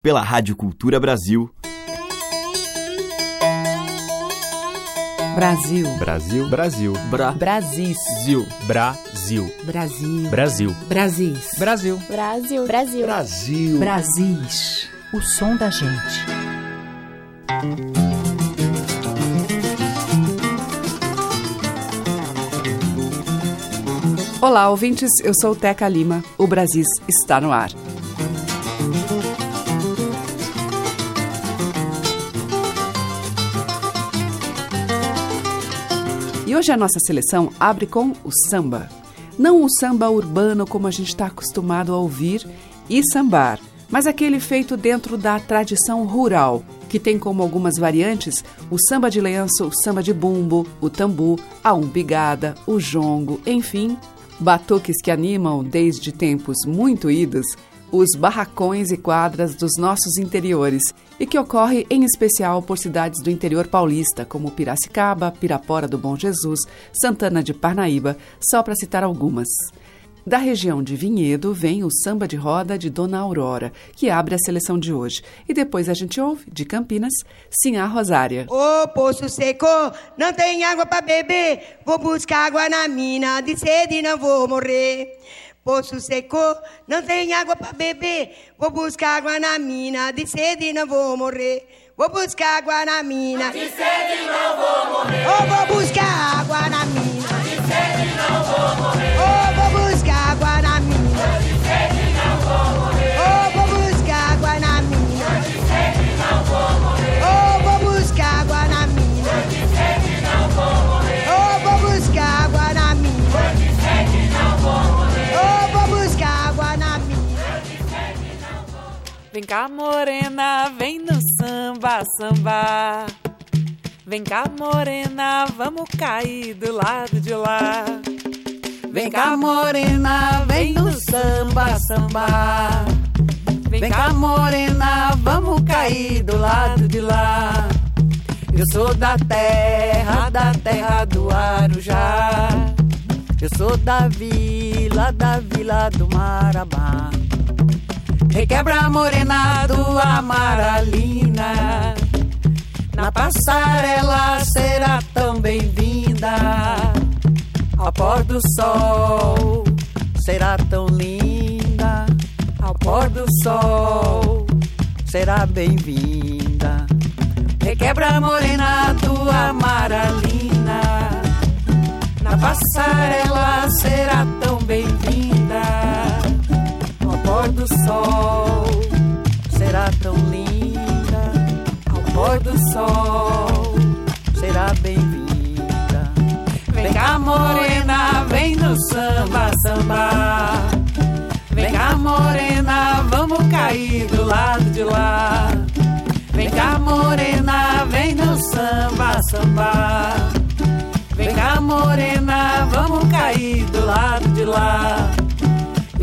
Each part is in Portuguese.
pela Rádio Cultura Brasil. Brasil. Brasil. Brasil. Bra. Brasis. Zil. Brasil. Brasil. Brasil. Brasis. Brasil. Brasil. Brasil. Brasil. Brasis. O som da gente. Olá, ouvintes. Eu sou Teca Lima. O Brasis está no ar. E hoje a nossa seleção abre com o samba. Não o samba urbano como a gente está acostumado a ouvir e sambar, mas aquele feito dentro da tradição rural, que tem como algumas variantes o samba de lenço, o samba de bumbo, o tambu, a umbigada, o jongo, enfim, batuques que animam desde tempos muito idos os barracões e quadras dos nossos interiores e que ocorre em especial por cidades do interior paulista, como Piracicaba, Pirapora do Bom Jesus, Santana de Parnaíba, só para citar algumas. Da região de Vinhedo vem o samba de roda de Dona Aurora, que abre a seleção de hoje. E depois a gente ouve, de Campinas, Sinhá Rosária. Ô poço seco, não tem água para beber. Vou buscar água na mina, de sede não vou morrer. Poço seco, não tem água para beber. Vou buscar água na mina, de sede não vou morrer. Vou buscar água na mina, de sede não vou morrer. Ô, vou buscar água na mina, de sede não vou morrer. Cá, morena, vem no samba, samba. Vem cá, morena, vamos cair do lado de lá. Vem cá, morena, vem no samba, samba. Vem cá, morena, vamos cair do lado de lá. Eu sou da terra, da terra do Arujá. Eu sou da vila, da vila do Marabá. Requebra a morena do Amaralina. Na passarela será tão bem-vinda. Ao pôr do sol será tão linda. Ao pôr do sol será bem-vinda. Requebra a morena do Amaralina. Na passarela será tão bem-vinda. Pôr do sol será tão linda. Ao pôr do sol será bem-vinda. Vem cá, morena, vem no samba, samba. Vem cá, morena, vamos cair do lado de lá. Vem cá, morena, vem no samba, samba. Vem cá, morena, vamos cair do lado de lá.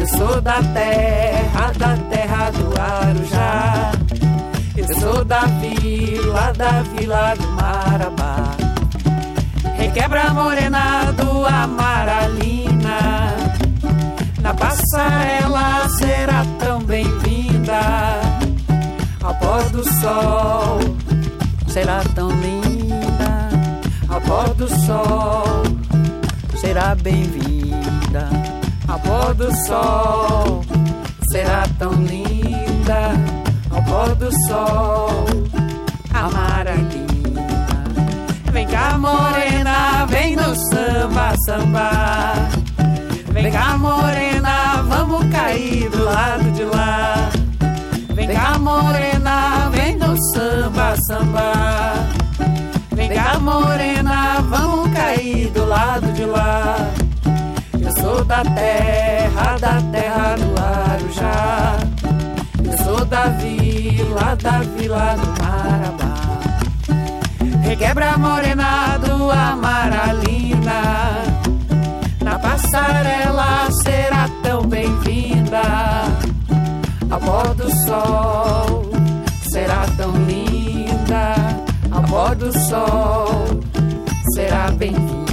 Eu sou da terra, da terra do Arujá. Eu sou da vila, da vila do Marabá. Requebra morena do Amaralina. Na passarela será tão bem-vinda. Pôr do sol será tão linda. Pôr do sol será bem-vinda. Ao pôr do sol será tão linda. Ao pôr do sol amaralina. Vem cá, morena, vem no samba, samba. Vem cá, morena, vamos cair do lado de lá. Vem cá, morena, vem no samba, samba. Vem cá, morena, vamos cair do lado de lá. Sou da terra, da terra do Arujá. Eu sou da vila, da vila do Marabá. Requebra a morena do Amaralina. Na passarela será tão bem-vinda. Ao pôr do sol será tão linda. Ao pôr do sol será bem-vinda.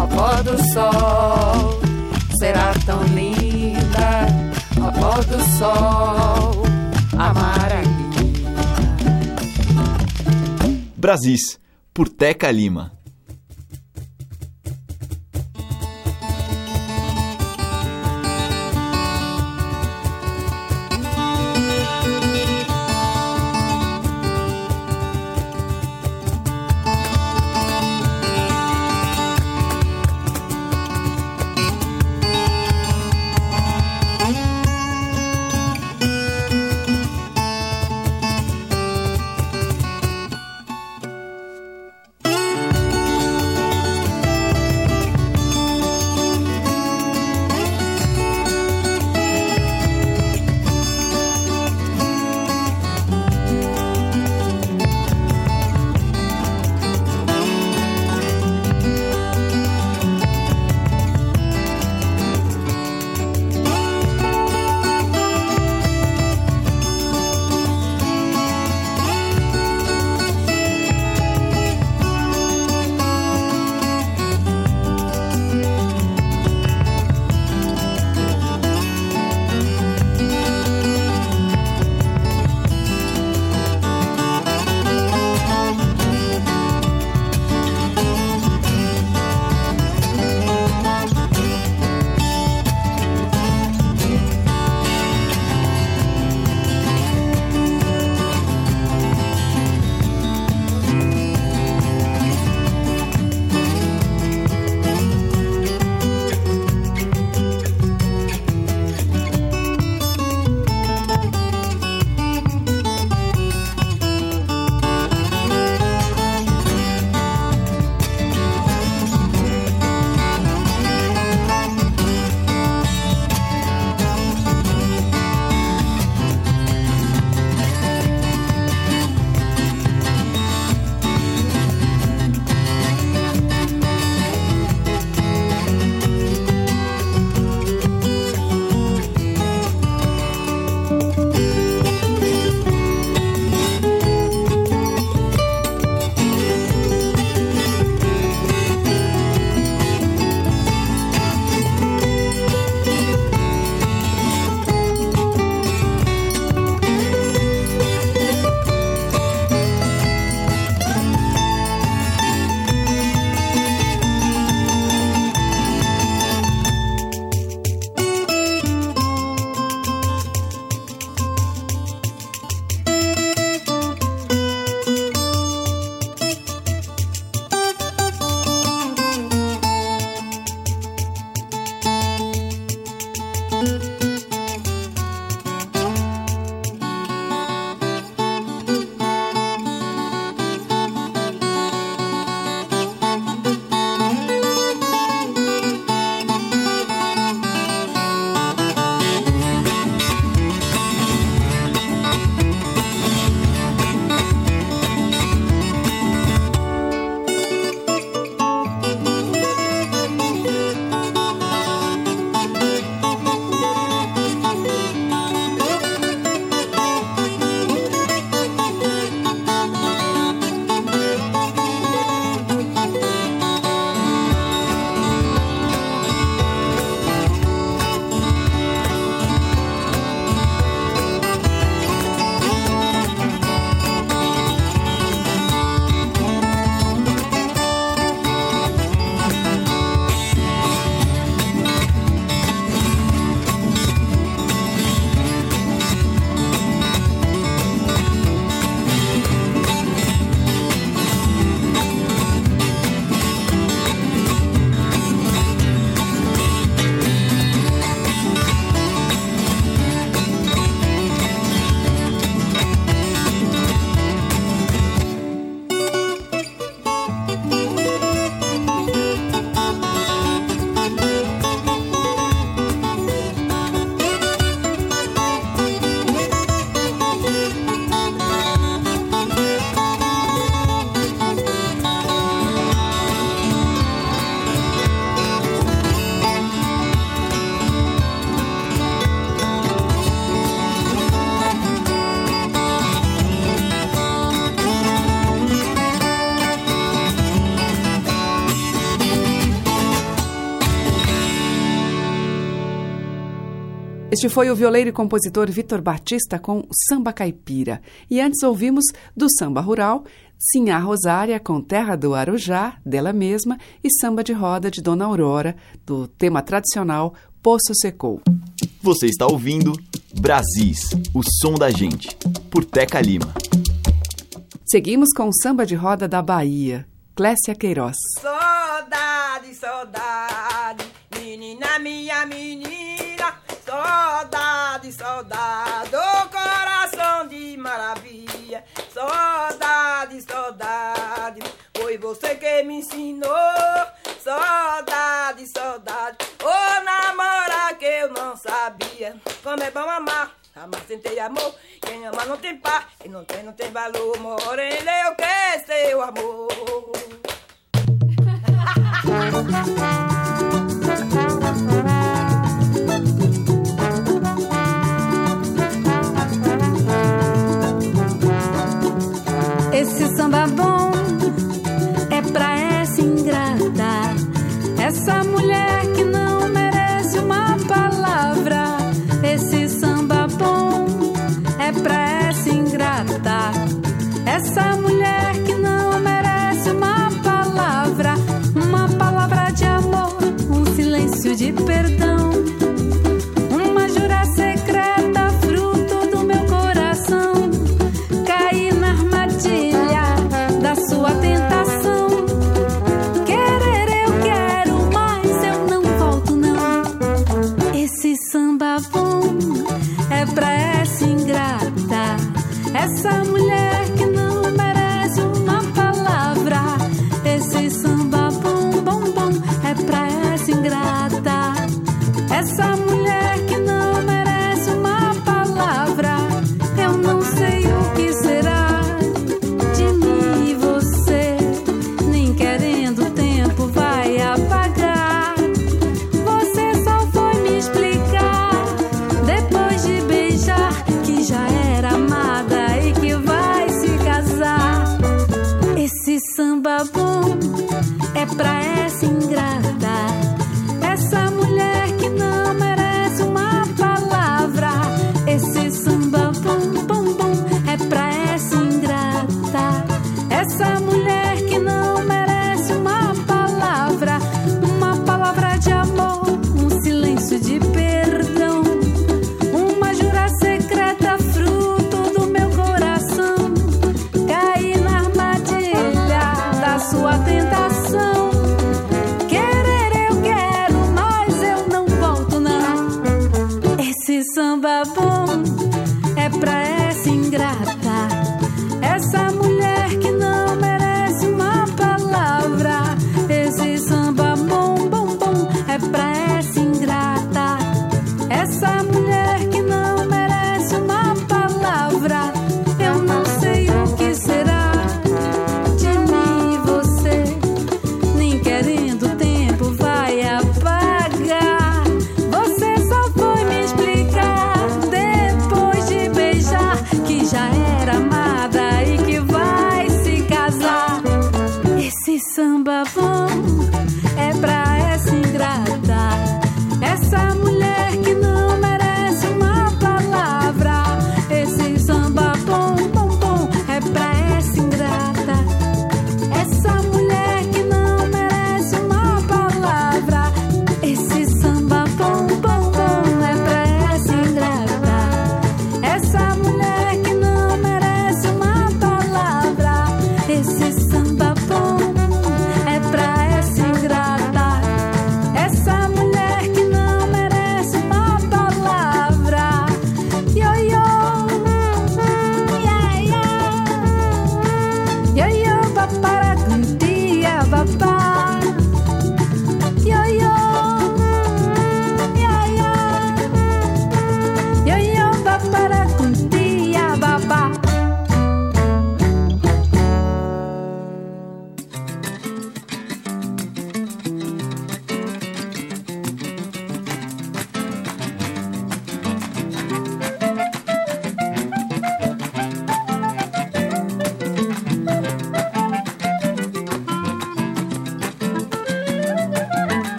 Ao pôr do sol será tão linda. Ao pôr do sol Amaranguinha. Brasis, por Teca Lima. Este foi o violeiro e compositor Vitor Batista com Samba Caipira. E antes ouvimos do Samba Rural, Sinhá Rosária com Terra do Arujá, dela mesma, e Samba de Roda de Dona Aurora, do tema tradicional Poço Secou. Você está ouvindo Brasis, o som da gente, por Teca Lima. Seguimos com o Samba de Roda da Bahia, Clécia Queiroz. Saudade, saudade ensinou. Saudade, saudade. Ô, oh, namorar que eu não sabia. Como é bom amar. Amar sem ter amor. Quem ama não tem par. Quem não tem, não tem valor. Morena, eu quero seu amor. Esse samba bom despertar.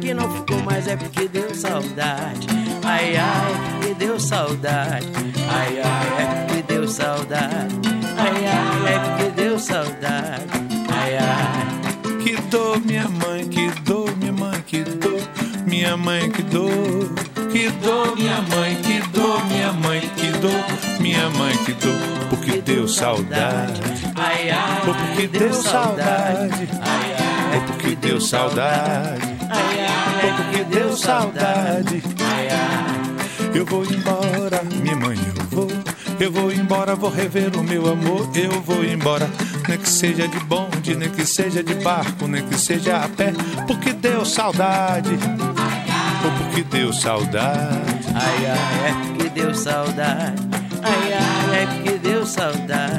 Aqui não fico mais, é porque deu saudade. Ai, ai, é porque deu saudade. Ai, ai, é porque deu saudade. Ai, ai, é porque deu saudade. Ai, ai. Que dor, minha mãe, que dor, minha mãe, que dor, minha mãe, que dor. Que dor, minha mãe, que dor, minha mãe, que dor, minha mãe, que dor, porque deu saudade. Ai, ai, porque deu saudade. Ai, ai, Ou porque deu saudade. Ai, ai, Ou porque deu saudade. ai, ai. Eu vou embora, minha mãe, eu vou. Eu vou embora, vou rever o meu amor. Eu vou embora, nem que seja de bonde, nem que seja de barco, nem que seja a pé, porque deu saudade. Ou porque deu saudade. Ai, ai, é porque deu saudade. Ai, ai, é porque deu saudade.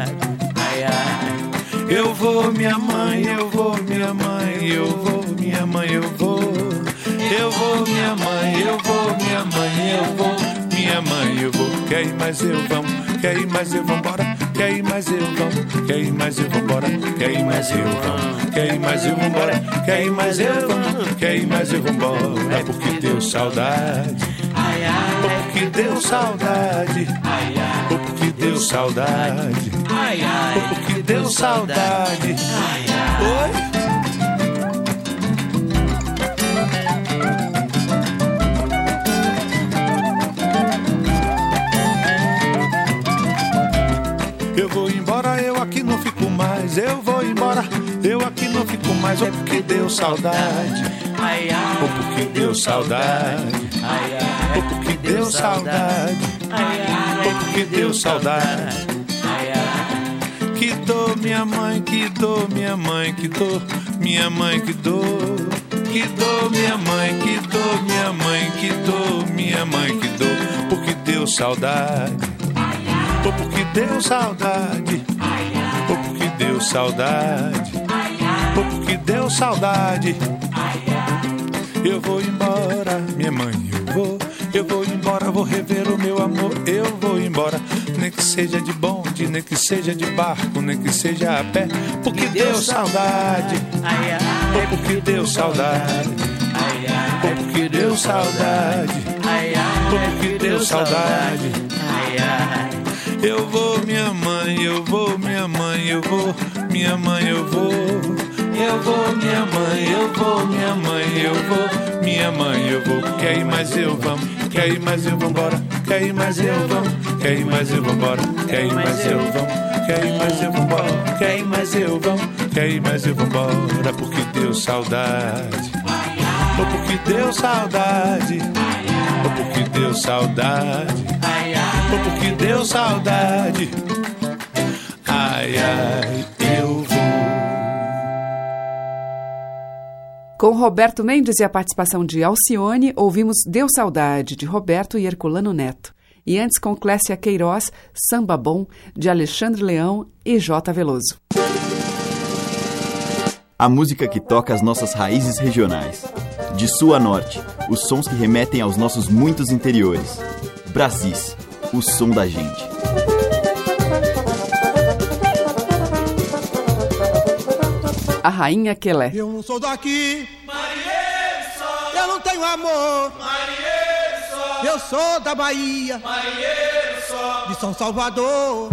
Eu vou, minha mãe, eu vou, minha mãe, eu vou, minha mãe, eu vou. Eu vou, minha mãe, eu vou, minha mãe, eu vou, minha mãe, eu vou. Quer ir mais eu vamos, quer ir mais eu vambora, quer ir mais eu vamos, quer ir mais eu vambora, quer ir mais eu vamos, quer ir mais eu vambora, quer ir mais eu vamos, quer ir mais eu vambora, porque deu saudade. Ai, ai, porque deu saudade, ai, ai. deu saudade, Ai, ai, deu saudade. Ai, ai. Oi? Eu vou embora, eu aqui não fico mais. Eu vou embora, eu aqui não fico mais. Ou porque deu saudade, ou porque deu saudade, ai, ai. Ou porque deu saudade, Ai, ai, porque deu saudade. ai, ai. Que dor, minha mãe, que dor, minha mãe, que dor, minha mãe, que dor. Que dor, minha mãe, que dor, minha mãe, que dor, minha mãe, que dor. Porque deu saudade, ou porque deu saudade, ou porque deu saudade, ou porque deu saudade. Eu vou embora, minha mãe, eu vou. Eu vou embora, vou rever o meu amor. Eu vou embora, nem que seja de bonde, nem que seja de barco, nem que seja a pé. Porque deu saudade, Ai, ai, ou porque deu saudade, ai, ai. ou porque deu saudade, Ai, ai, ou porque deu saudade. Ai, ai. Eu vou, minha mãe, eu vou, minha mãe, eu vou, minha mãe, eu vou. Eu vou, minha mãe, eu vou, minha mãe, eu vou, minha mãe, eu vou. Quer ir mais eu vamos, quer ir mais eu vambora, quer ir mais eu vamos, quer ir mais eu vambora, quer ir mais eu vamos, quer ir mais eu vambora, quer ir mais eu vamos, quer ir eu vambora, porque deu saudade. Ou porque deu saudade, ou porque deu saudade. Ou porque deu saudade. Ai, ai, Com Roberto Mendes e a participação de Alcione, ouvimos Deu Saudade, de Roberto e Herculano Neto. E antes com Clécia Queiroz, Samba Bom, de Alexandre Leão e J. Veloso. A música que toca as nossas raízes regionais. De sul a norte, os sons que remetem aos nossos muitos interiores. Brasis, o som da gente. A Rainha Quelé. Eu não sou daqui. Eu não tenho amor. Eu sou da Bahia. De São Salvador.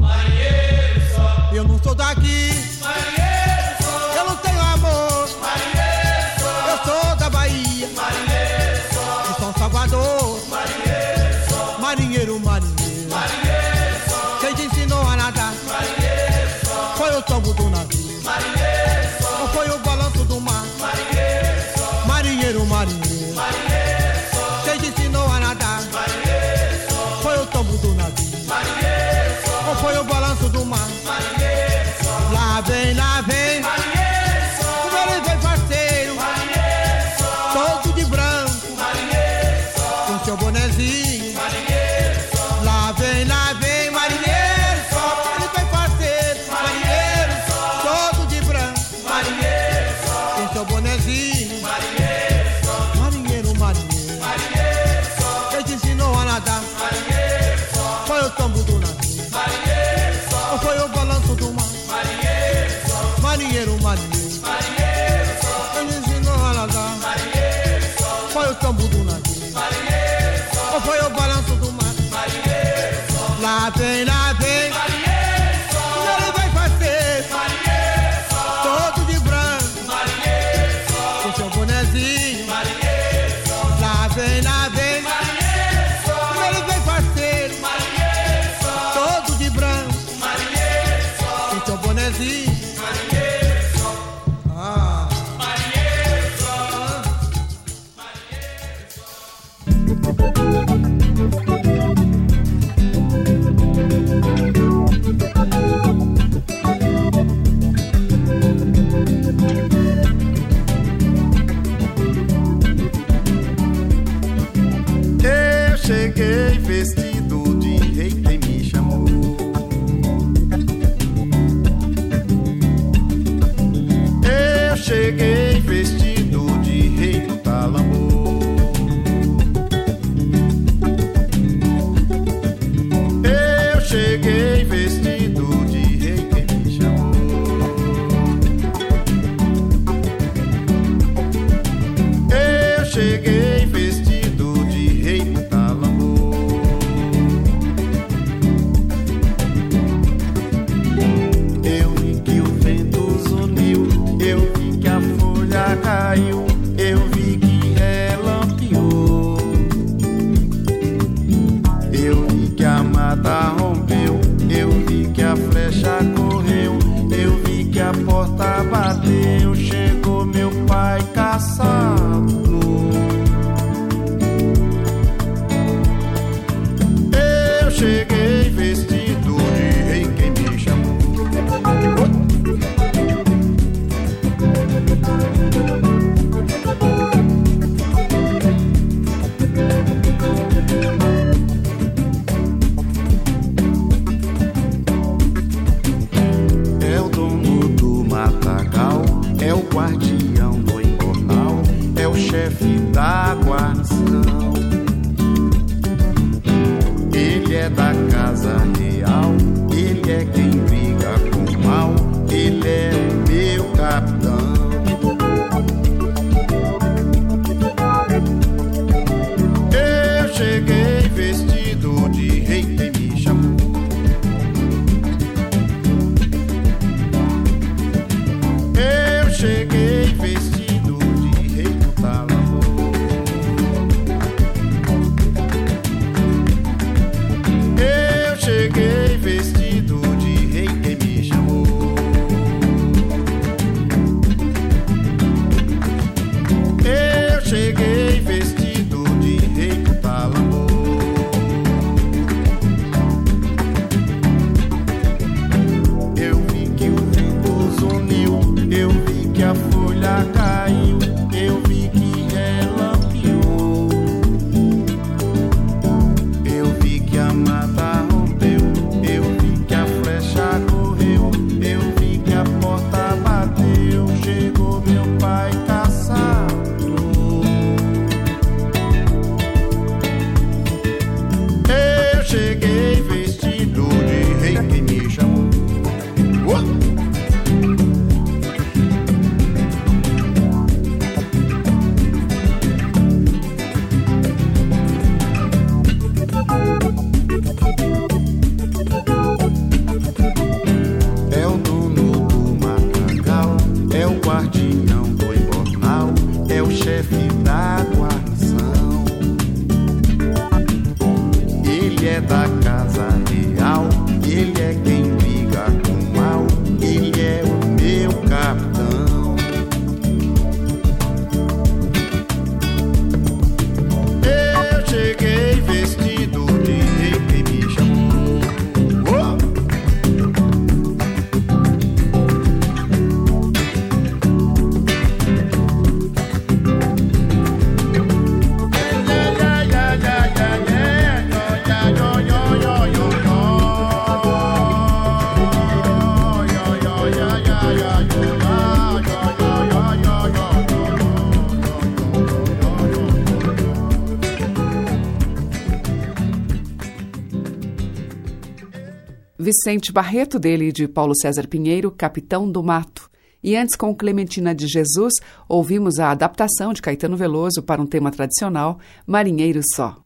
Vicente Barreto, dele e de Paulo César Pinheiro, Capitão do Mato. E antes, com Clementina de Jesus, ouvimos a adaptação de Caetano Veloso para um tema tradicional, Marinheiro Só.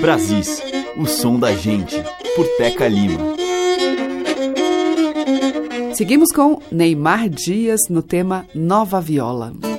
Brasis, o som da gente, por Teca Lima. Seguimos com Neymar Dias no tema Nova Viola.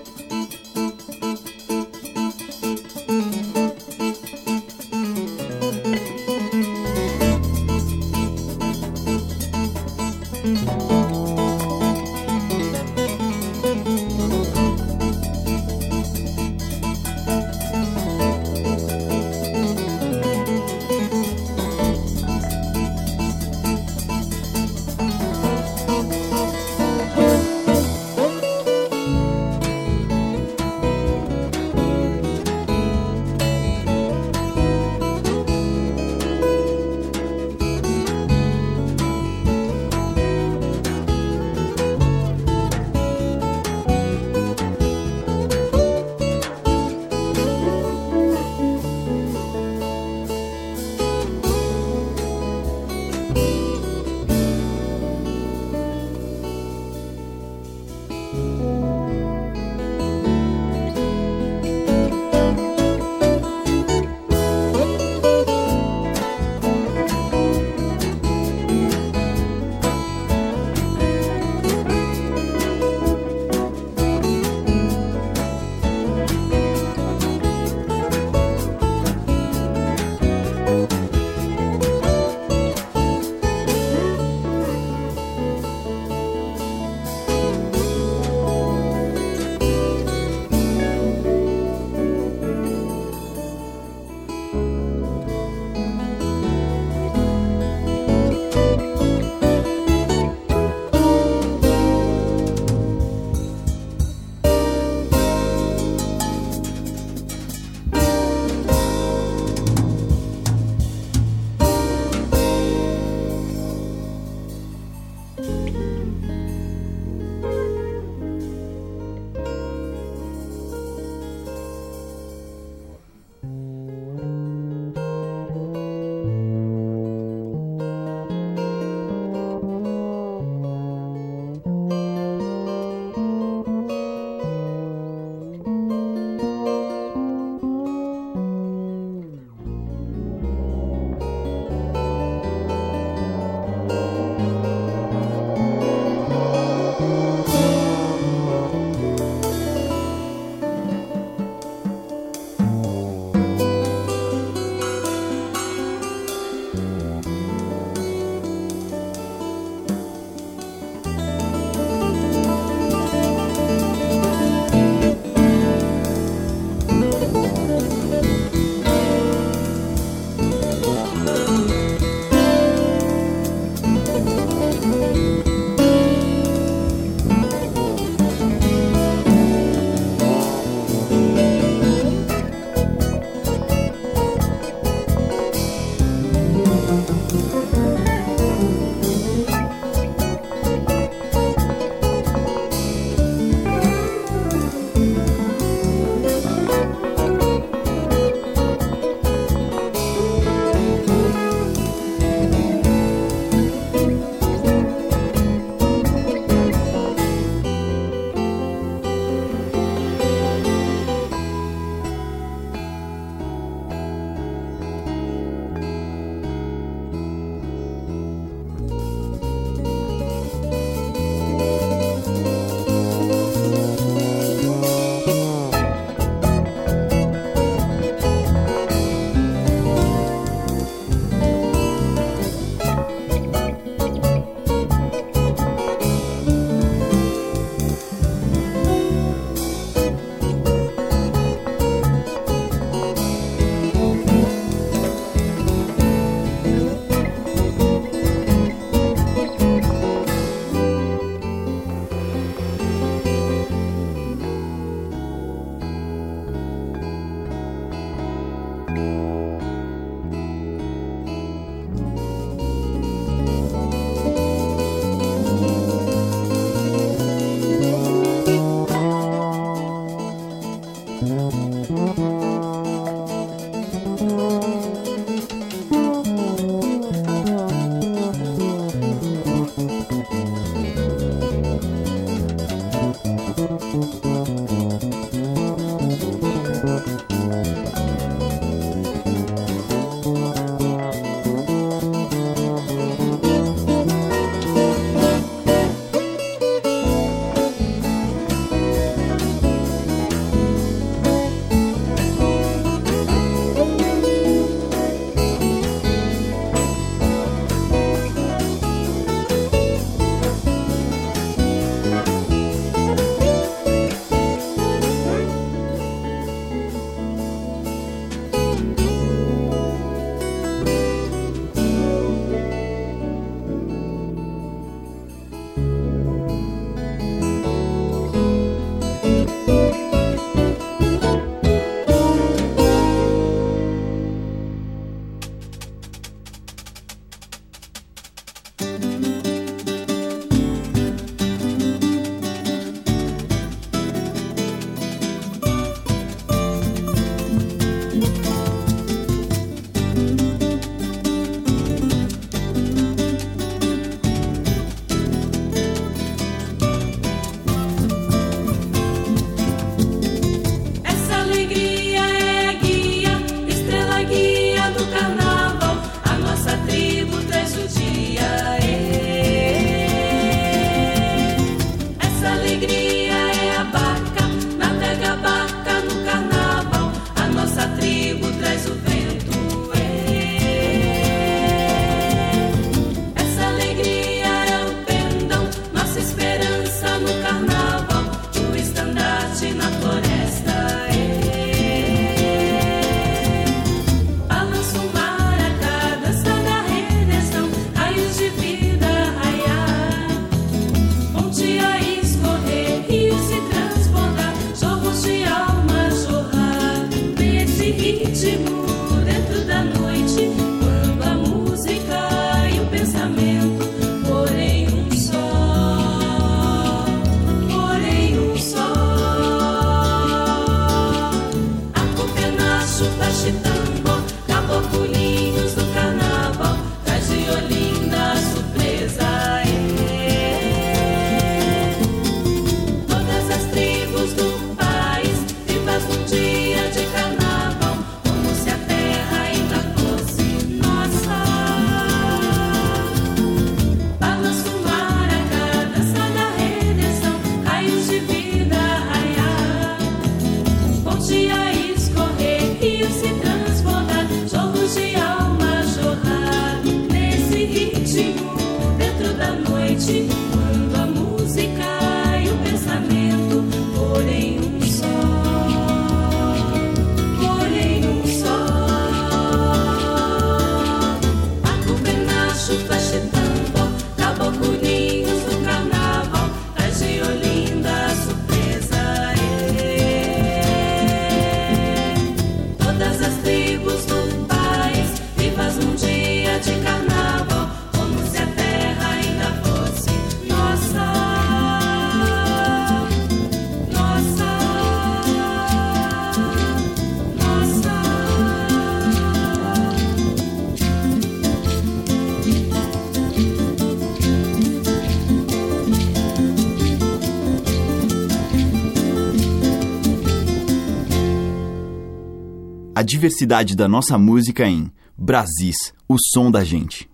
Diversidade da nossa música em Brasis, o som da gente.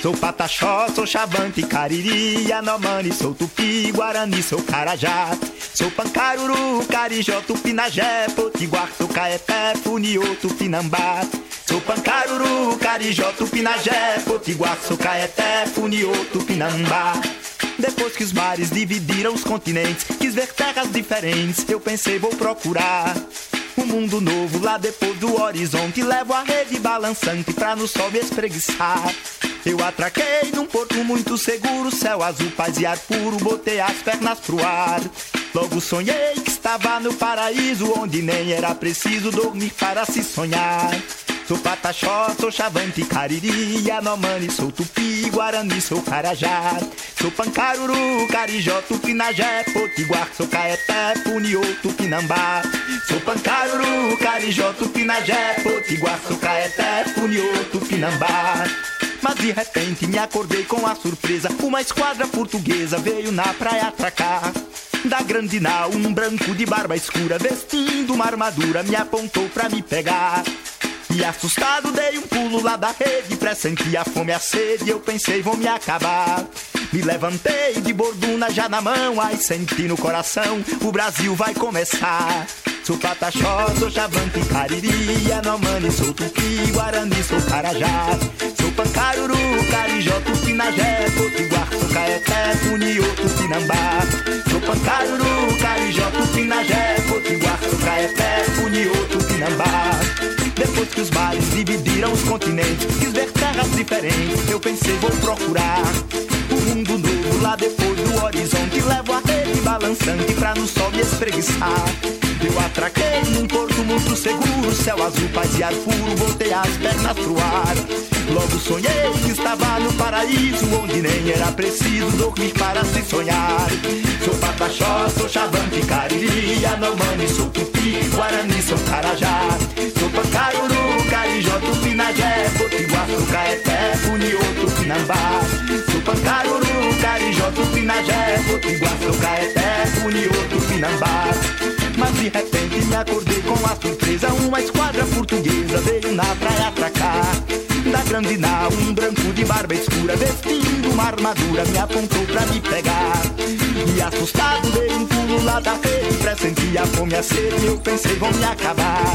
Sou pataxó, sou chavante, cariri, yanomami, sou tupi, guarani, sou carajá. Sou pancaruru, carijó, tupinagé, potiguar, sou caeté, funiô, tupinambá. Sou pancaruru, carijó, tupinagé, potiguar, sou caeté, funiô, tupinambá. Depois que os mares dividiram os continentes, quis ver terras diferentes, eu pensei vou procurar. Um mundo novo lá depois do horizonte. Levo a rede balançante pra no sol me espreguiçar. Eu atraquei num porto muito seguro Céu azul, paz e ar puro Botei as pernas pro ar. Logo sonhei que estava no paraíso Onde nem era preciso dormir para se sonhar Sou pataxó, sou chavante, cariri, yanomani, sou tupi, guarani, sou carajá. Sou pancaruru, carijó, tupinagé, potiguar, sou caeté, puniô, tupinambá. Sou pancaruru, carijó, tupinagé, potiguar, sou caeté, puniô, tupinambá. Mas de repente me acordei com a surpresa Uma esquadra portuguesa veio na praia atracar Da grande nau, um branco de barba escura Vestindo uma armadura, me apontou pra me pegar e assustado dei um pulo lá da rede Pressenti a fome e a sede Eu pensei vou me acabar. Me levantei de borduna já na mão Ai senti no coração O Brasil vai começar. Sou pataxó, sou chavante, cariri Yanomami, sou tupi, guarani, sou carajá. Sou pancaruru, carijó, tupinagé Potiguar, sou caeté, funiô, tupinambá Sou pancaruru, carijó, tupinagé Potiguar, sou caeté, funiô, tupinambá depois que os mares dividiram os continentes, quis ver terras diferentes. Eu pensei, vou procurar um mundo novo lá depois do horizonte. Levo a rede balançante pra no sol me espreguiçar. Eu atraquei num porto muito seguro, céu azul, paz e ar puro. Botei as pernas pro ar. Logo sonhei que estava no paraíso, onde nem era preciso dormir para se sonhar. Sou pataxó, sou chavante, cariri, yanomami, sou tupi, guarani, sou carajá. Sou pancaruru, carijó, tupinagé, potiguar, caeté, funiô, tupinambá. Sou pancaruru, carijó, tupinagé, potiguar, caeté, funiô, tupinambá. Mas de repente me acordei com a surpresa Uma esquadra portuguesa veio na praia atracar Um branco de barba escura Vestindo uma armadura, me apontou pra me pegar E assustado dei um pulo lá da rede, pressenti a fome a sede, eu pensei vão me acabar.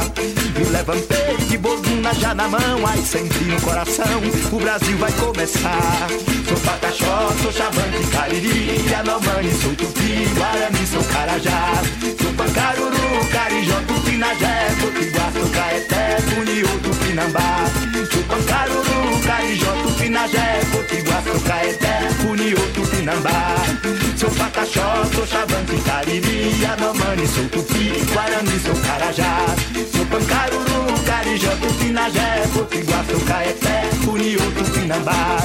Me levantei de bobina já na mão, aí senti no coração, o Brasil vai começar. Sou pataxó, sou xavante, cariri, Yanomami, sou tupi, guarani, sou carajá. Sou pancaruru, carijó, tupinajé, potiguar, sou caeté, puniú, tupinambá. Sou pancaruru, pataxó, sou xavante, cariri, Yanomami, sou tupi, guarani, sou carajá. Sou pancaruru, carijó, tupinajé, potiguar, sou caeté, puniú, tupinambá.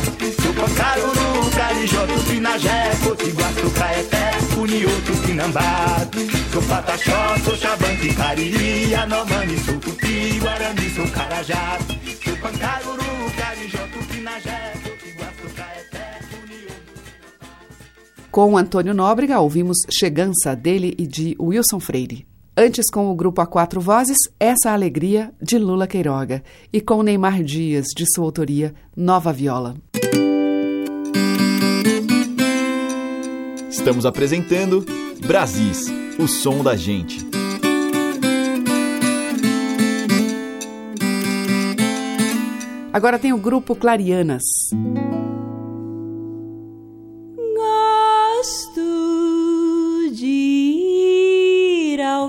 Sou pancaruru, carijó, tupinajé, potiguar, sou caeté, puniú, tupinambá. Sou pataxó, sou xavante, cariri, Yanomami, sou tupi, guarani, sou carajá. Sou pancaruru, carijó, tupinajé, Com Antônio Nóbrega, ouvimos Chegança dele e de Wilson Freire. Antes, com o grupo A Quatro Vozes, Essa Alegria, de Lula Queiroga. E com Neymar Dias, de sua autoria, Nova Viola. Estamos apresentando Brasis, o som da gente. Agora tem o grupo Clarianas. Ao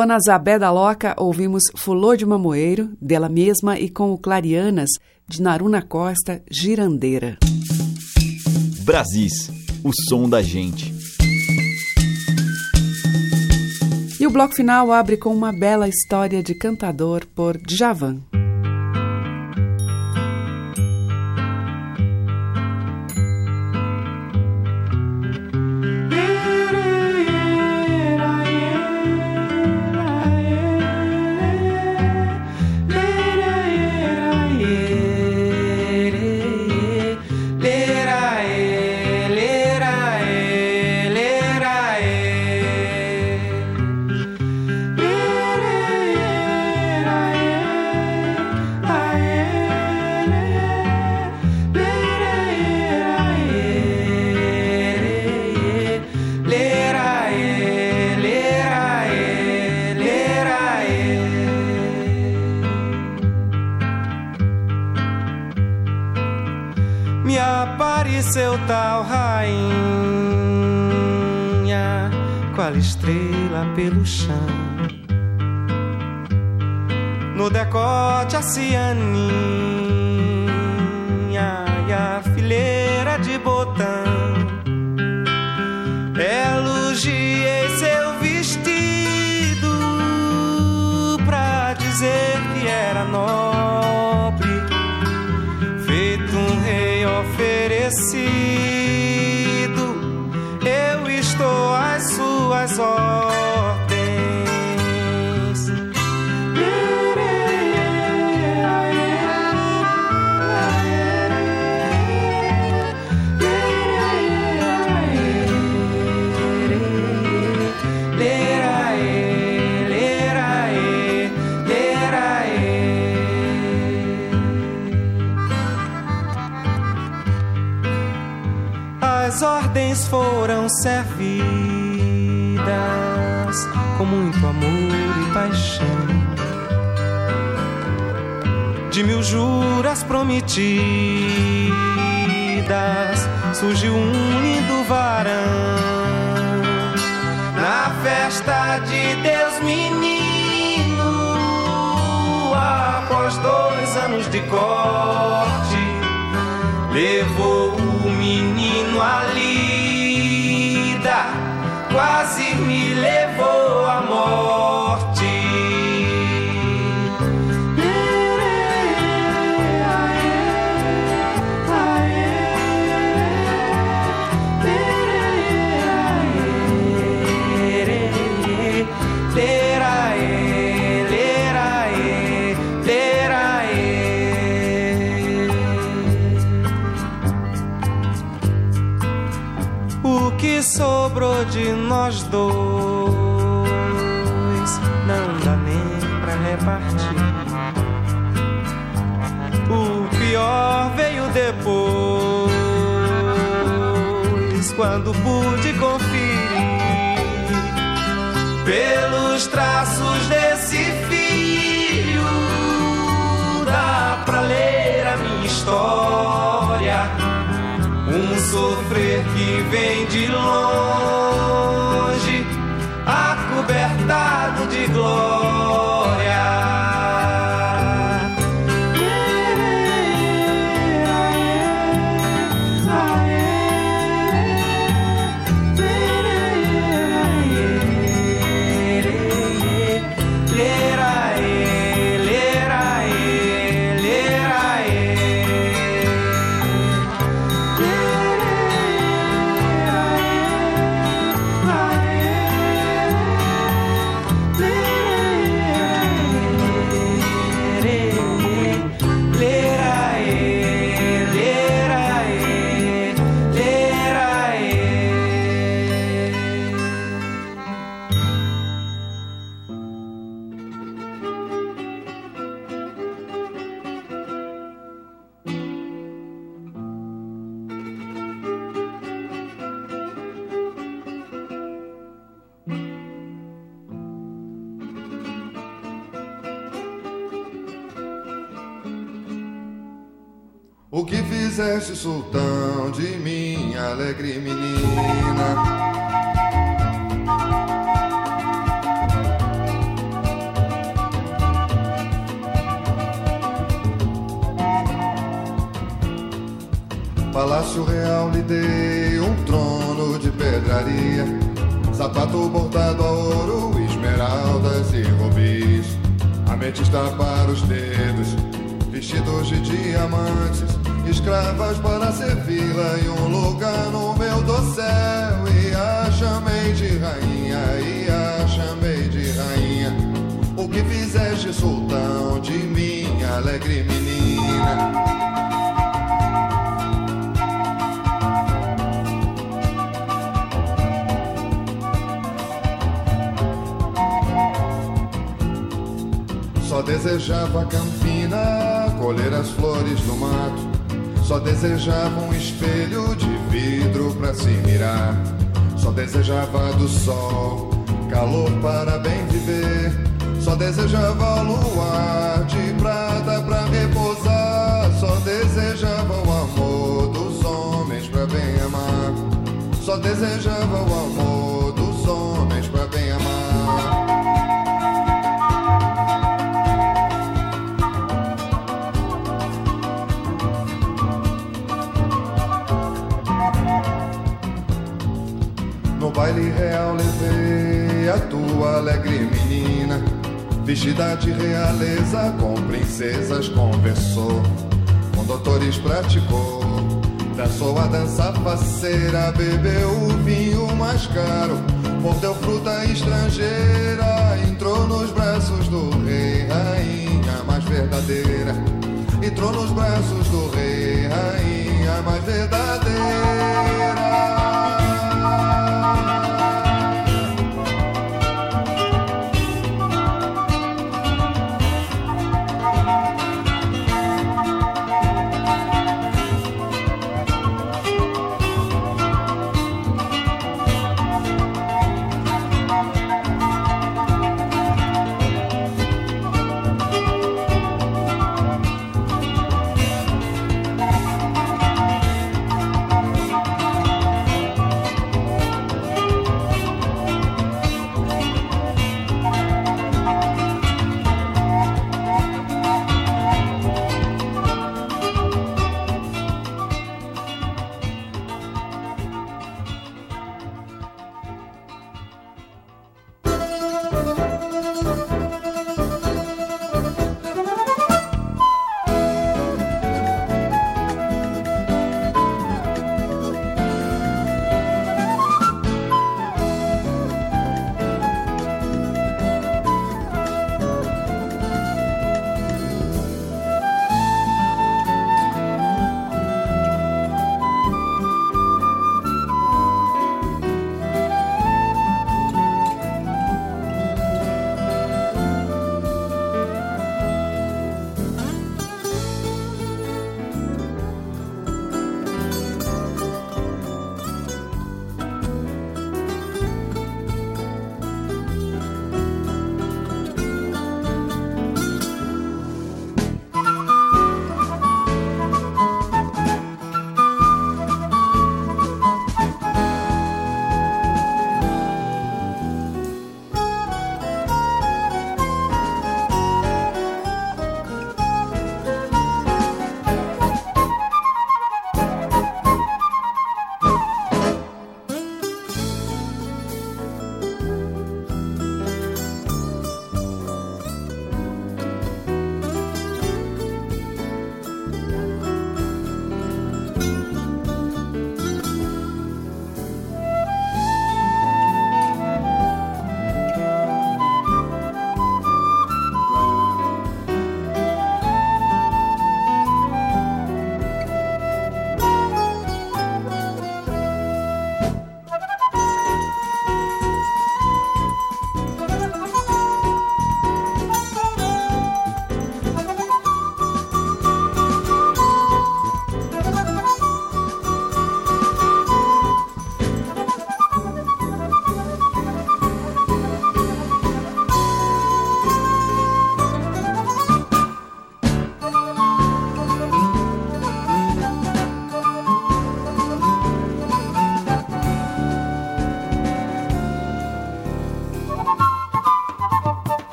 Dona Zabé da Loca, ouvimos Fulô de Mamoeiro, dela mesma, e com o Clarianas, de Naruna Costa, Girandeira. Brasis, o som da gente. E o bloco final abre com uma bela história de cantador por Djavan. Mil juras prometidas surgiu um lindo varão. Na festa de Deus menino, após dois anos de corte, levou o menino à lida, quase me levou nós dois não dá nem pra repartir. O pior veio depois, quando pude conferir pelos traços desse filho. Dá pra ler a minha história. Um sofrer que vem de longe, acobertado desejava um espelho de vidro pra se mirar. Só desejava do sol, calor para bem viver. Só desejava o luar de prata pra repousar. Só desejava o amor dos homens pra bem amar. Só desejava o amor a tua alegre menina, vestida de realeza, com princesas conversou, com doutores praticou, dançou a dança faceira, bebeu o vinho mais caro, mordeu fruta estrangeira, entrou nos braços do rei, rainha mais verdadeira, entrou nos braços do rei, rainha mais verdadeira.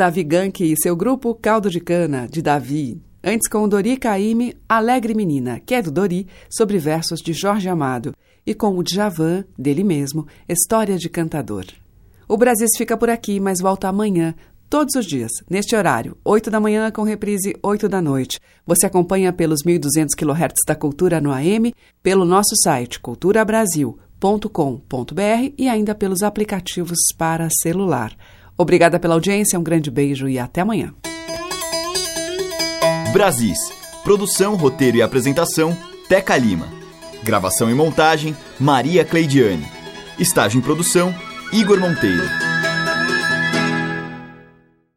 Davi Gank e seu grupo Caldo de Cana, de Davi. Antes com Dori Caime, Alegre Menina, que é do Dori, sobre versos de Jorge Amado. E com o Djavan, dele mesmo, História de Cantador. O Brasis fica por aqui, mas volta amanhã, todos os dias, neste horário, 8 da manhã com reprise 8 da noite. Você acompanha pelos 1.200 kHz da Cultura no AM, pelo nosso site culturabrasil.com.br e ainda pelos aplicativos para celular. Obrigada pela audiência, um grande beijo e até amanhã. Brasis. Produção, roteiro e apresentação, Teca Lima. Gravação e montagem, Maria Cleidiane. Estágio em produção, Igor Monteiro.